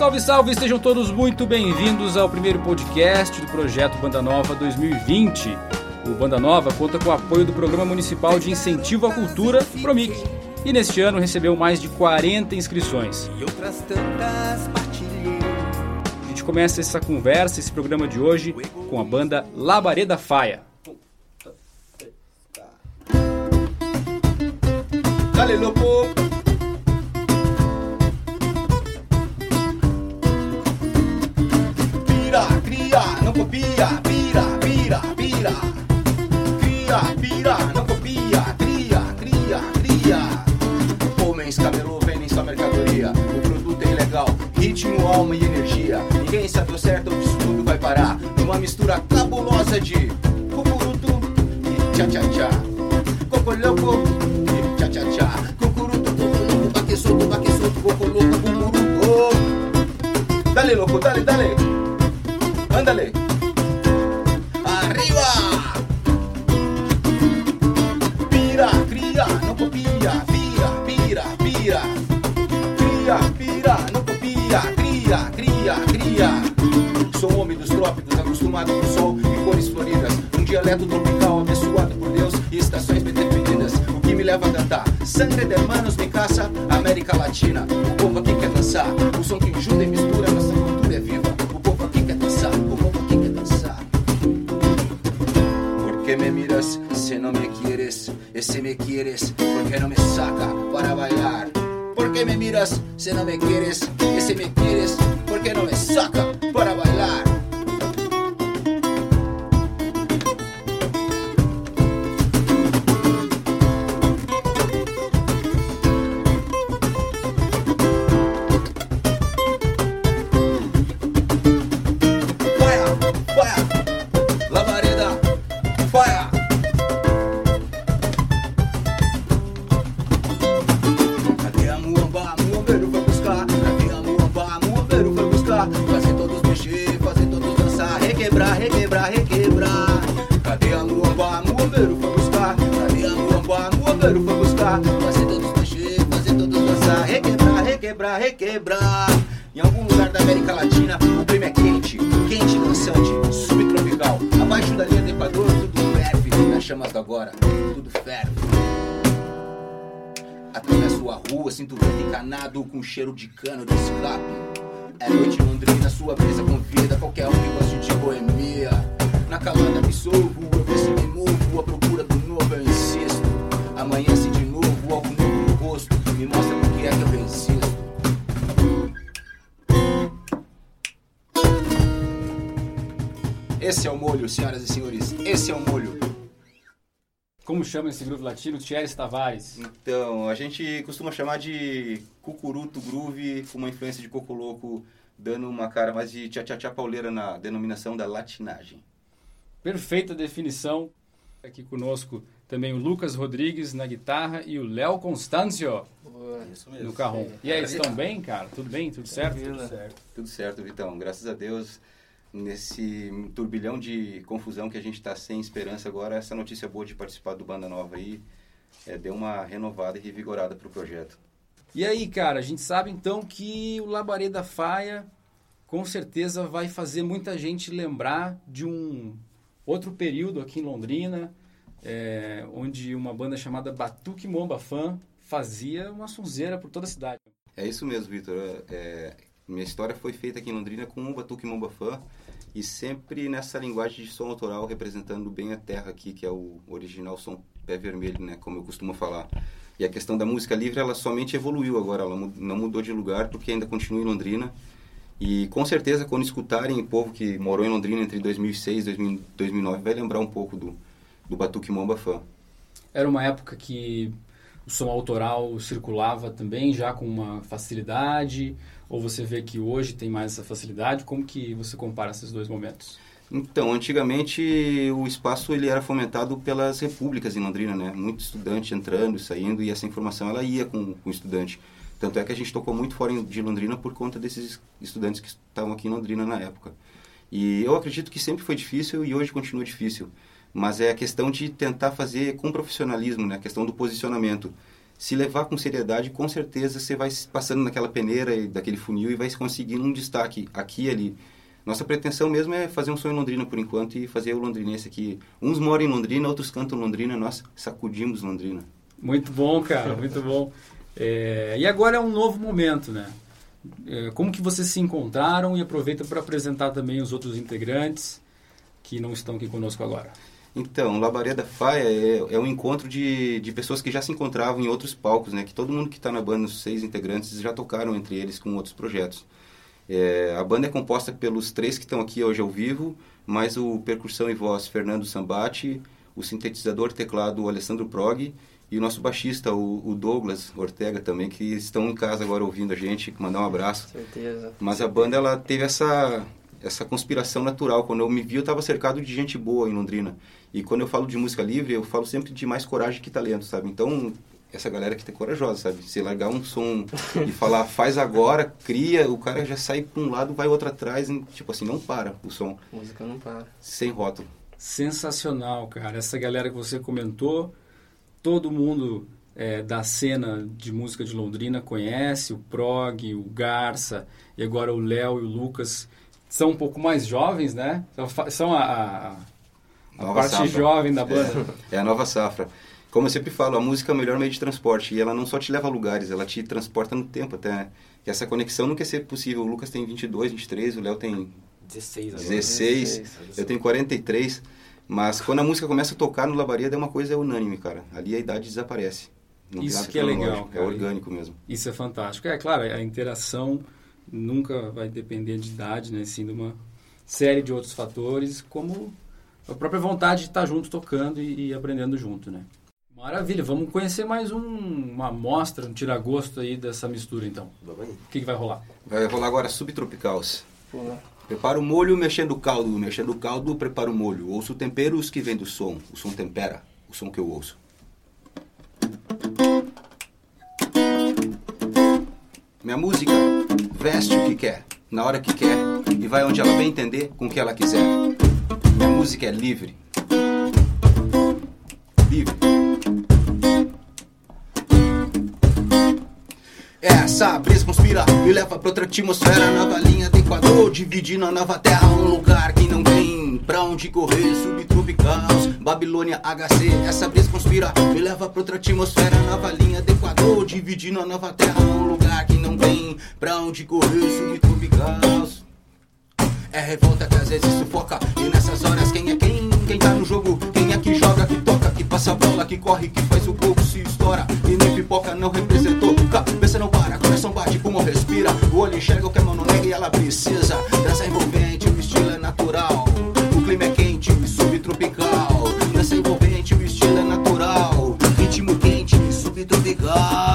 Salve, salve! Sejam todos muito bem-vindos ao primeiro podcast do projeto Banda Nova 2020. O Banda Nova conta com o apoio do Programa Municipal de Incentivo à Cultura, PROMIC, e neste ano recebeu mais de 40 inscrições. A gente começa essa conversa, esse programa de hoje, com a banda Labareda Faia. Dale, copia, pira, pira, pira. Cria, pira, não copia, cria, cria, cria. Homens camelô vendem sua mercadoria. O produto é ilegal, ritmo, alma e energia. Ninguém sabe o certo onde isso tudo vai parar. Numa mistura cabulosa de cucuruto e tchá-tchá-tchá. Cocoloco e tchá-tchá-tchá. Cucuruto, cocoloco, baque solto, baque solto, cocoloco, cucuruto. Dale, louco, dale, não copia, cria, cria, cria. Sou homem dos trópicos, acostumado com sol e cores floridas. Um dialeto tropical abençoado por Deus e estações bem definidas. O que me leva a cantar? Sangue de hermanos me caça, América Latina. O povo aqui quer dançar. O som que junta e mistura, nossa cultura é viva. O povo aqui quer dançar, o povo aqui quer dançar. ¿Por qué me miras si no me quieres? Y si me quieres, ¿por qué no me saca para bailar? ¿Por qué me miras si no me quieres? Y si me quieres, ¿por qué no me saca sinto o vento encanado com cheiro de cano de escape. É noite Londrina, sua brisa convida qualquer um que goste de boemia. Na calada me solvo, eu se me movo, à procura do novo eu insisto. Amanhece de novo, algo novo no rosto, me mostra por que é que eu insisto. Esse é o molho, senhoras e senhores, esse é o molho. Como chama esse grupo latino? Thierry Tavares. Então, a gente costuma chamar de cucuruto groove com uma influência de coco louco, dando uma cara mais de tchá-tchá-tchá pauleira na denominação da latinagem. Perfeita definição. Aqui conosco também o Lucas Rodrigues na guitarra e o Léo Constâncio Isso no carrom. E aí, estão bem, cara? Tudo bem? Tudo certo? Tudo certo. Tudo certo, Vitão. Graças a Deus, nesse turbilhão de confusão que a gente está sem esperança agora, essa notícia boa de participar do Banda Nova aí é, deu uma renovada e revigorada pro projeto. E aí, cara, a gente sabe então que o Labareda Faia com certeza vai fazer muita gente lembrar de um outro período aqui em Londrina, é, onde uma banda chamada Batuque Momba Fan fazia uma sonzeira por toda a cidade. É isso mesmo, Vitor. É, minha história foi feita aqui em Londrina com o Batuque Momba Fã e sempre nessa linguagem de som autoral representando bem a terra aqui, que é o original som pé vermelho, né, como eu costumo falar. E a questão da música livre, ela somente evoluiu agora, ela não mudou de lugar porque ainda continua em Londrina. E com certeza quando escutarem o povo que morou em Londrina entre 2006 e 2000 2009 vai lembrar um pouco do, do Batuque Momba Fã. Era uma época que o som autoral circulava também já com uma facilidade, ou você vê que hoje tem mais essa facilidade? Como que você compara esses dois momentos? Então, antigamente o espaço ele era fomentado pelas repúblicas em Londrina, né? Muito estudante entrando e saindo e essa informação ela ia com, com o estudante. Tanto é que a gente tocou muito fora de Londrina por conta desses estudantes que estavam aqui em Londrina na época. E eu acredito que sempre foi difícil e hoje continua difícil. Mas é a questão de tentar fazer com profissionalismo, né? A questão do posicionamento. se levar com seriedade, com certeza você vai passando naquela peneira e daquele funil e vai conseguindo um destaque aqui e ali. Nossa pretensão mesmo é fazer um som em Londrina por enquanto e fazer o londrinense aqui. Uns moram em Londrina, outros cantam Londrina, nós sacudimos Londrina. Muito bom, cara, muito bom. É, e agora é um novo momento, né? É, como que vocês se encontraram e aproveita para apresentar também os outros integrantes que não estão aqui conosco agora. Então, Labareda Faia é, é um encontro de, de pessoas que já se encontravam em outros palcos, né? Que todo mundo que está na banda, os seis integrantes, já tocaram entre eles com outros projetos. É, a banda é composta pelos três que estão aqui hoje ao vivo, mais o percussão e voz Fernando Sambati, o sintetizador teclado Alessandro Prog e o nosso baixista, o, o, Douglas Ortega também, que estão em casa agora ouvindo a gente, mandar um abraço. Certeza. Mas a banda ela teve essa essa conspiração natural. Quando eu me vi, eu estava cercado de gente boa em Londrina. E quando eu falo de música livre, eu falo sempre de mais coragem que talento, sabe? Então, essa galera que é corajosa, sabe? Se largar um som e falar faz agora, cria, o cara já sai para um lado, vai outro atrás, e, tipo assim, não para o som. Música não para. Sem rótulo. Sensacional, cara. Essa galera que você comentou, todo mundo é, da cena de música de Londrina conhece, o Prog, o Garça, e agora o Léo e o Lucas são um pouco mais jovens, né? São a, a, a parte safra. jovem da banda. É, é, a nova safra. Como eu sempre falo, a música é o melhor meio de transporte. E ela não só te leva a lugares, ela te transporta no tempo até. Né? E essa conexão não quer ser possível. O Lucas tem 22, 23, o Léo tem 16, agora. 16, 16, eu tenho 43. Mas quando a música começa a tocar no Labareda é uma coisa unânime, cara. Ali a idade desaparece. Não Isso que é legal. Cara. É orgânico mesmo. Isso é fantástico. É claro, a interação nunca vai depender de idade, né? Sim, de uma série de outros fatores, como a própria vontade de estar junto tocando e, e aprendendo junto, né? Maravilha, vamos conhecer mais um, uma amostra, um tiragosto aí dessa mistura então. O que, que vai rolar? Vai rolar agora Subtropicals. Prepara o molho mexendo o caldo, mexendo o caldo, prepara o molho. Ouço temperos que vem do som, o som tempera, o som que eu ouço. Minha música veste o que quer, na hora que quer e vai onde ela bem entender com o que ela quiser. Minha música é livre. Livre. Essa brisa conspira me leva pra outra atmosfera, nova linha do Equador, dividindo a nova terra, um lugar que não tem pra onde correr, subtropicais, Babilônia HC. Essa brisa conspira me leva pra outra atmosfera, nova linha do Equador, dividindo a nova terra, um lugar que não tem pra onde correr, subtropicais. É revolta que às vezes sufoca, e nessas horas quem é quem? Quem tá no jogo, quem é que joga, que toca, que passa a bola, que corre, que faz o gol, se estoura, e nem pipoca não representou. Cabeça não para, coração bate, como respira, o olho enxerga o que a mão não nega e ela precisa. Dança envolvente, o estilo é natural, o clima é quente, subtropical. Dança envolvente, o estilo é natural, ritmo quente, subtropical.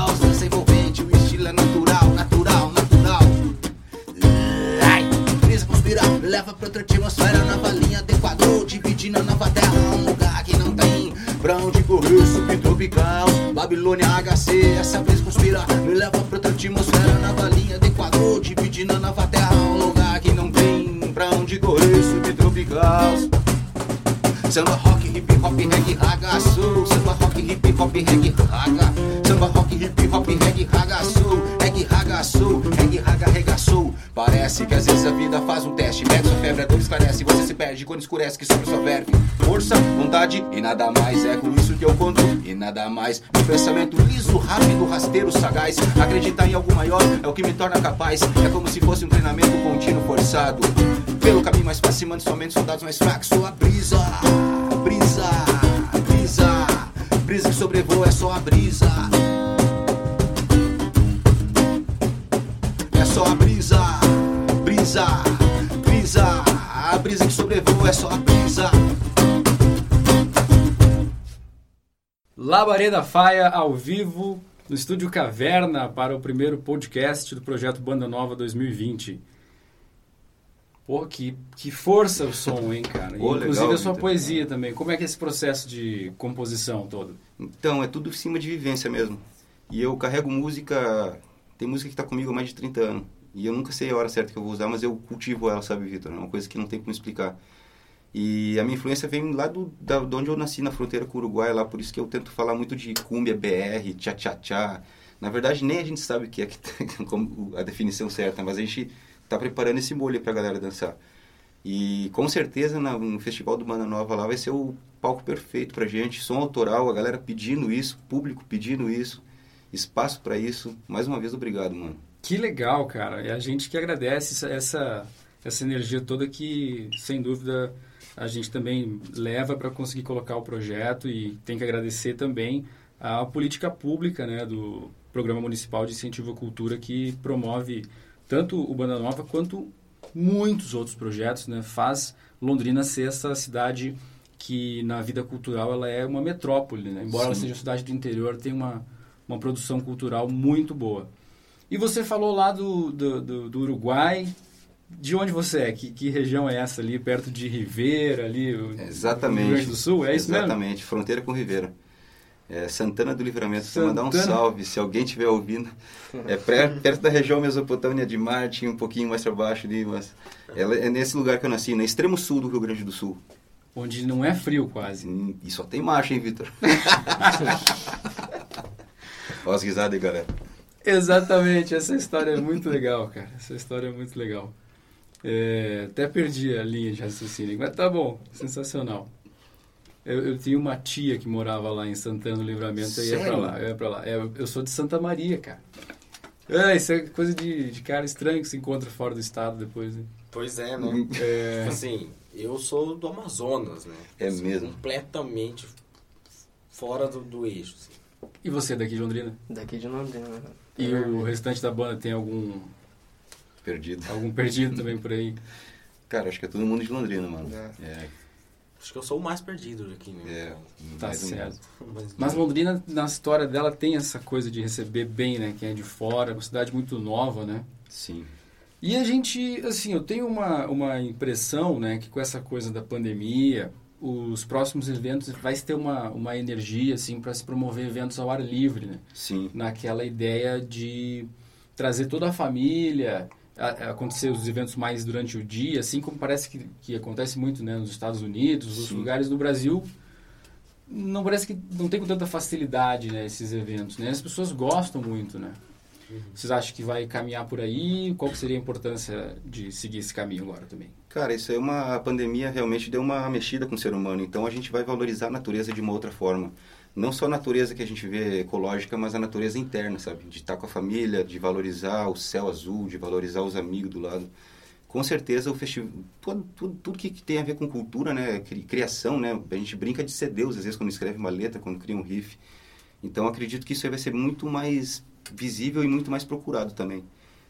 Equador, dividindo a nova terra, um lugar que não tem pra onde correr, subtropical. Babilônia HC, essa vez conspira, me leva pra outra atmosfera, nova linha do Equador, dividindo a nova terra, um lugar que não tem pra onde correr, subtropical. Samba rock, hip hop, reggae, raga, soul. Samba rock, hip hop, reggae, raga. Samba rock, hip hop, reggae, raga, soul. Reggae, raga, soul. Reggae, raga, rega, soul. Parece que às vezes a vida faz um teste. Mede sua febre, a dor esclarece. Você se perde quando escurece que sobra sua verve. Força, vontade e nada mais. É com isso que eu conto e nada mais. Meu pensamento liso, rápido, rasteiro, sagaz. Acreditar em algo maior é o que me torna capaz. É como se fosse um treinamento contínuo forçado. Pelo caminho mais fácil, mando somente soldados mais fracos. Sou a brisa, brisa, brisa. Brisa que sobrevoa é só a brisa. Só a brisa, brisa, brisa. A brisa que sobrevoa é só a brisa. Labareda Faia ao vivo no estúdio Caverna para o primeiro podcast do projeto Banda Nova 2020. Pô, que, que força o som, hein, cara? Pô, Inclusive legal, a sua Vitor. poesia também. Como é que é esse processo de composição todo? Então, é tudo em cima de vivência mesmo. E eu carrego música. Tem música que está comigo há mais de 30 anos. E eu nunca sei a hora certa que eu vou usar, mas eu cultivo ela, sabe, Vitor? É uma coisa que não tem como explicar. E a minha influência vem lá do, da, de onde eu nasci, na fronteira com o Uruguai, lá, por isso que eu tento falar muito de cumbia, BR, tchá-tchá-tchá. Na verdade, nem a gente sabe o que é que, como a definição certa, mas a gente está preparando esse molho para a galera dançar. E com certeza na, no Festival do Mana Nova lá vai ser o palco perfeito pra gente, som autoral, a galera pedindo isso, público pedindo isso, espaço para isso. Mais uma vez, obrigado, mano. Que legal, cara. E a gente que agradece essa, essa energia toda que, sem dúvida, a gente também leva para conseguir colocar o projeto e tem que agradecer também a política pública né, do Programa Municipal de Incentivo à Cultura que promove tanto o Banda Nova quanto muitos outros projetos, né? Faz Londrina ser essa cidade que na vida cultural ela é uma metrópole, né? Embora Sim. ela seja cidade do interior, tem uma, uma produção cultural muito boa. E você falou lá do, do, do, do Uruguai. De onde você é? Que, que região é essa ali? Perto de Rivera, ali? Exatamente. Rio Grande do Sul? É isso mesmo? Exatamente, fronteira com Ribeira. É, Santana do Livramento, você mandar um Santana. salve, se alguém estiver ouvindo. É perto da região mesopotâmia de Marte, um pouquinho mais para baixo ali, mas ela é nesse lugar que eu nasci, no extremo sul do Rio Grande do Sul. Onde não é frio quase. E só tem macho, hein, Vitor? Ó as risadas aí, galera. Exatamente, essa história é muito legal, cara. Essa história é muito legal. É, até perdi a linha de raciocínio, mas tá bom, sensacional. Eu, eu tinha uma tia que morava lá em Santana do Livramento e ia pra Sério? lá, eu ia pra lá. É, Eu, eu sou de Santa Maria, cara. É, isso é coisa de, de cara estranho que se encontra fora do estado depois. né? Pois é, né? É, Tipo assim, eu sou do Amazonas, né? É Assim, mesmo? Completamente fora do, do eixo. assim. E você é daqui de Londrina? Daqui de Londrina. né? E o restante da banda tem algum, Perdido. algum perdido também por aí? Cara, acho que é todo mundo de Londrina, mano. É. É, Acho que eu sou o mais perdido aqui, né? é, Tá certo. Mas, Mas Londrina, na história dela, tem essa coisa de receber bem, né? Quem é de fora, é uma cidade muito nova, né? Sim. E a gente, assim, eu tenho uma, uma impressão, né, que com essa coisa da pandemia, os próximos eventos vai ter uma, uma energia, assim, para se promover eventos ao ar livre, né? Sim. Naquela ideia de trazer toda a família, a- a acontecer os eventos mais durante o dia, assim como parece que, que acontece muito, né, nos Estados Unidos, nos lugares do Brasil, não parece que não tem com tanta facilidade, né, esses eventos, né? As pessoas gostam muito, né? Vocês acham que vai caminhar por aí? Qual seria a importância de seguir esse caminho agora também? Cara, isso é uma a pandemia realmente deu uma mexida com o ser humano, então a gente vai valorizar a natureza de uma outra forma. Não só a natureza que a gente vê ecológica, mas a natureza interna, sabe? De estar com a família, de valorizar o céu azul, de valorizar os amigos do lado. Com certeza o festival, tudo, tudo, tudo que tem a ver com cultura, né, Cri- criação, né? A gente brinca de ser Deus às vezes quando escreve uma letra, quando cria um riff. Então acredito que isso vai ser muito mais visível e muito mais procurado também.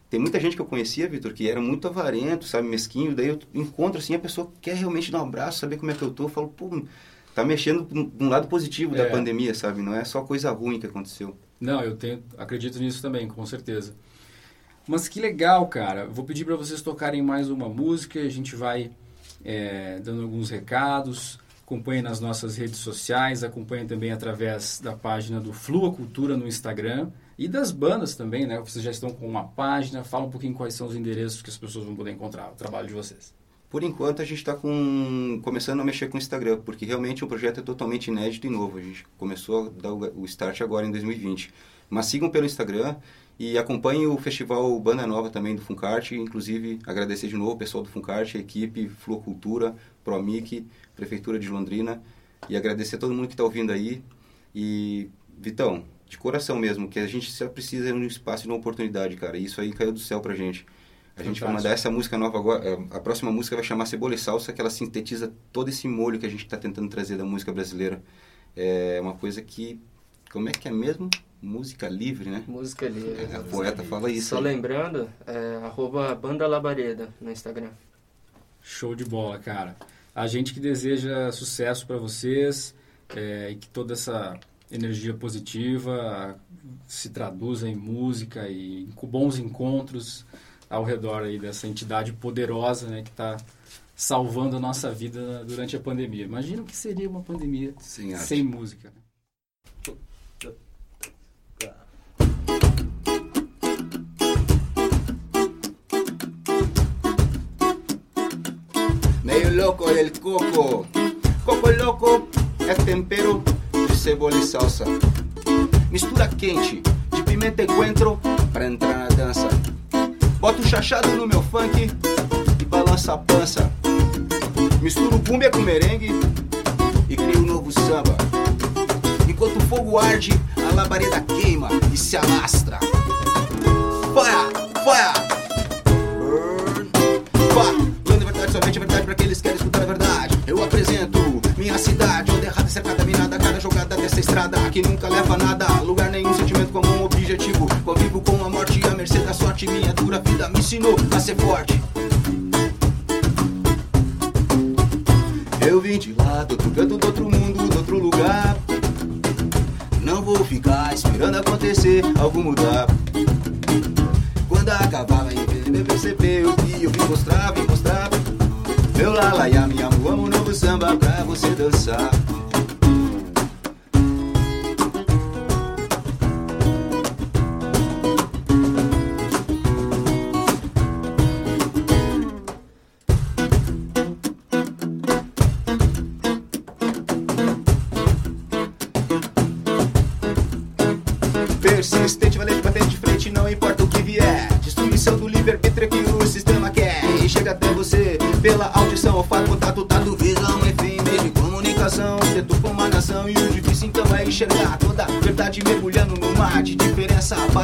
Tem muita gente que eu conhecia, Vitor, que era muito avarento, sabe, mesquinho. Daí eu encontro assim, a pessoa quer realmente dar um abraço, saber como é que eu tô. Eu falo, pô, tá mexendo num lado positivo É. da pandemia, sabe? Não é só coisa ruim que aconteceu. Não, eu tenho, acredito nisso também, com certeza. Mas que legal, cara. Vou pedir para vocês tocarem mais uma música. A gente vai é, dando alguns recados. Acompanhem nas nossas redes sociais. Acompanhem também através da página do Flua Cultura no Instagram. E das bandas também, né? Vocês já estão com uma página. Fala um pouquinho quais são os endereços que as pessoas vão poder encontrar o trabalho de vocês. Por enquanto a gente está com, começando a mexer com o Instagram, porque realmente o projeto é totalmente inédito e novo. A gente começou a dar o, start agora em 2020. Mas sigam pelo Instagram e acompanhem o festival Banda Nova também do Funcarte. Inclusive, agradecer de novo o pessoal do Funcarte, a equipe, Fluocultura, Promic, Prefeitura de Londrina. E agradecer a todo mundo que está ouvindo aí. E, Vitão, de coração mesmo, que a gente só precisa de um espaço e de uma oportunidade, cara. E isso aí caiu do céu pra gente. A gente vai mandar essa música nova agora. é, A próxima música vai chamar Cebola e Salsa, que ela sintetiza todo esse molho que a gente está tentando trazer da música brasileira. É uma coisa que. Como é que é mesmo? Música livre, né? Música livre. É, a poeta fala isso. Só aí. lembrando, é arroba Banda Labareda no Instagram. Show de bola, cara. A gente que deseja sucesso para vocês é, e que toda essa energia positiva se traduza em música e com bons encontros ao redor aí dessa entidade poderosa né, que está salvando a nossa vida durante a pandemia. Imagina o que seria uma pandemia Sem sem música. Meio loco del coco. Coco louco é tempero cebola e salsa. Mistura quente de pimenta e coentro pra entrar na dança. Bota o chachado no meu funk e balança a pança. Misturo cumbia com merengue e crio um novo samba. Enquanto o fogo arde, a labareda queima e se alastra. Fire! Fire! Leva a nada. Lugar nenhum, sentimento como um objetivo. Convivo com a morte e a mercê da sorte. Minha dura vida me ensinou a ser forte. Eu vim de lá, do outro canto, do outro mundo, do outro lugar. Não vou ficar esperando acontecer algo mudar. La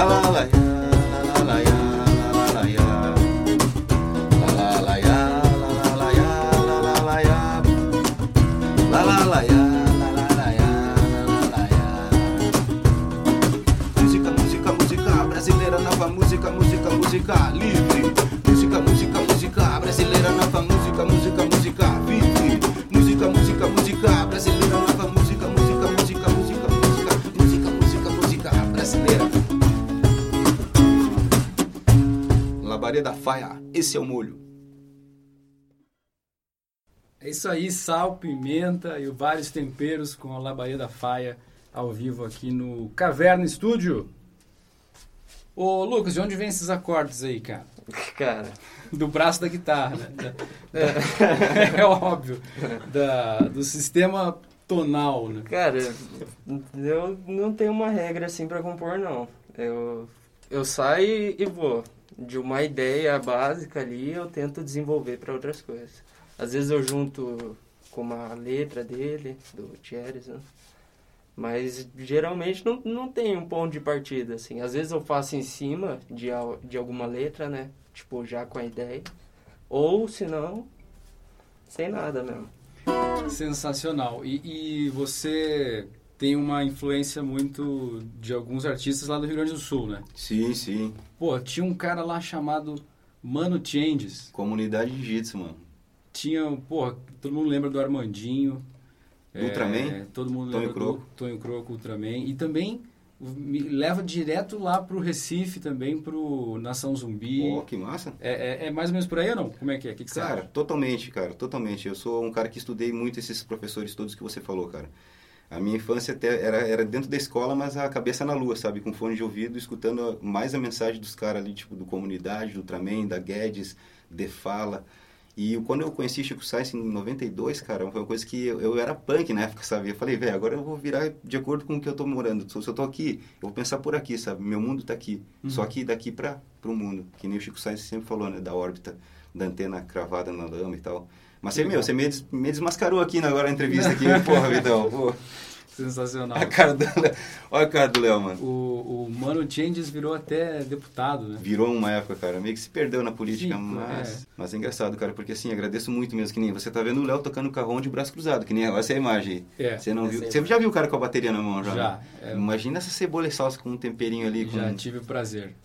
la ya, la la Esse é o molho. É isso aí, sal, pimenta e vários temperos com a labareda faia ao vivo aqui no Caverna Estúdio. Ô, Lucas, de onde vem esses acordes aí, cara? Cara, Do braço da guitarra, né? Da- é óbvio. Da, do sistema tonal, né? cara, eu não tenho uma regra assim pra compor, não. Eu, eu saio e vou. De uma ideia básica ali, eu tento desenvolver para outras coisas. Às vezes eu junto com uma letra dele, do Thierry, né? Mas geralmente não, não tem um ponto de partida, assim. Às vezes eu faço em cima de, de alguma letra, né? Tipo, já com a ideia. Ou, se não, sem nada mesmo. Sensacional. E, e você tem uma influência muito de alguns artistas lá do Rio Grande do Sul, né? Sim, sim. Pô, tinha um cara lá chamado Mano Changes. Comunidade Jiu-Jitsu, mano. Tinha, pô, todo mundo lembra do Armandinho. Ultraman? É, todo mundo Tonho lembra Croco. do Tonho Croco, Ultraman. E também me leva direto lá pro Recife também, pro Nação Zumbi. Pô, que massa. É, é, é mais ou menos por aí ou não? Como é que é? O que, que você Cara, totalmente, cara, totalmente. Eu sou um cara que estudei muito esses professores todos que você falou, cara. A minha infância até era, era dentro da escola, mas a cabeça na lua, sabe? Com fone de ouvido, escutando mais a mensagem dos caras ali, tipo, do Comunidade, do Ultraman, da Guedes, de Fala. E quando eu conheci Chico Sainz em 92, cara, foi uma coisa que eu, eu era punk na época, sabe? Eu falei, velho, agora eu vou virar de acordo com o que eu tô morando. Se eu tô aqui, eu vou pensar por aqui, sabe? Meu mundo tá aqui. Só que daqui para pro mundo. Que nem o Chico Sainz sempre falou, né? Da órbita, da antena cravada na lama e tal. Mas você, meu, você me, des- me desmascarou aqui na, agora na entrevista aqui. Porra, Vidão. Pô. Sensacional. A cara do Léo. Olha a cara do Léo, mano. O, o Mano Changes virou até deputado, né? Virou uma época, cara, meio que se perdeu na política, Sim, mas, é. mas é engraçado, cara, porque assim, agradeço muito mesmo, que nem você tá vendo o Léo tocando carrão de braço cruzado, que nem essa é a imagem aí. É, Você não viu? é Você já viu o cara com a bateria na mão já? Já, né? é. Imagina essa cebola e salsa com um temperinho ali, com... Já tive o prazer.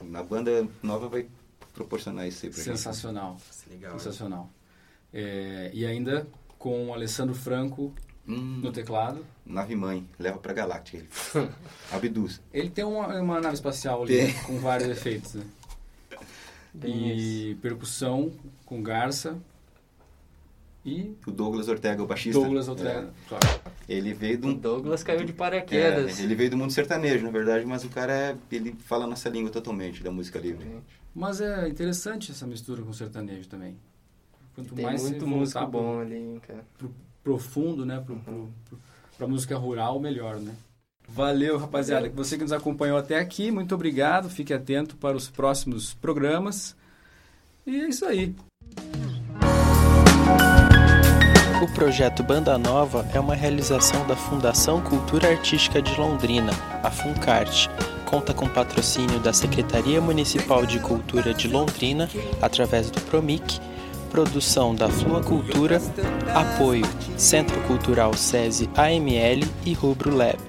na banda nova vai proporcionar isso aí pra gente. Sensacional. Legal. né? Sensacional. É, e ainda com o Alessandro Franco Hum, no teclado. nave mãe, leva pra Galáctica. Ele. Abduz. Ele tem uma, uma nave espacial ali Tem. com vários efeitos, né? E percussão com garça. E O Douglas Ortega, o baixista. Douglas Ortega. Claro. É, ele veio de O Douglas caiu de É, paraquedas. ele veio do mundo sertanejo, na verdade, mas o cara é, ele fala nossa língua totalmente da música livre. Mas é interessante essa mistura com o sertanejo também. Quanto Tem mais muito músico pro- bom ali, cara. pro profundo, né? Pro, pro, pro, pra música rural, melhor, né? Valeu, rapaziada. Você que nos acompanhou até aqui, muito obrigado. Fique atento para os próximos programas. E é isso aí. O projeto Banda Nova é uma realização da Fundação Cultura Artística de Londrina, a Funcarte. Conta com patrocínio da Secretaria Municipal de Cultura de Londrina, através do Promic, produção da Flua Cultura, apoio Centro Cultural SESI AML e Rubro Lab.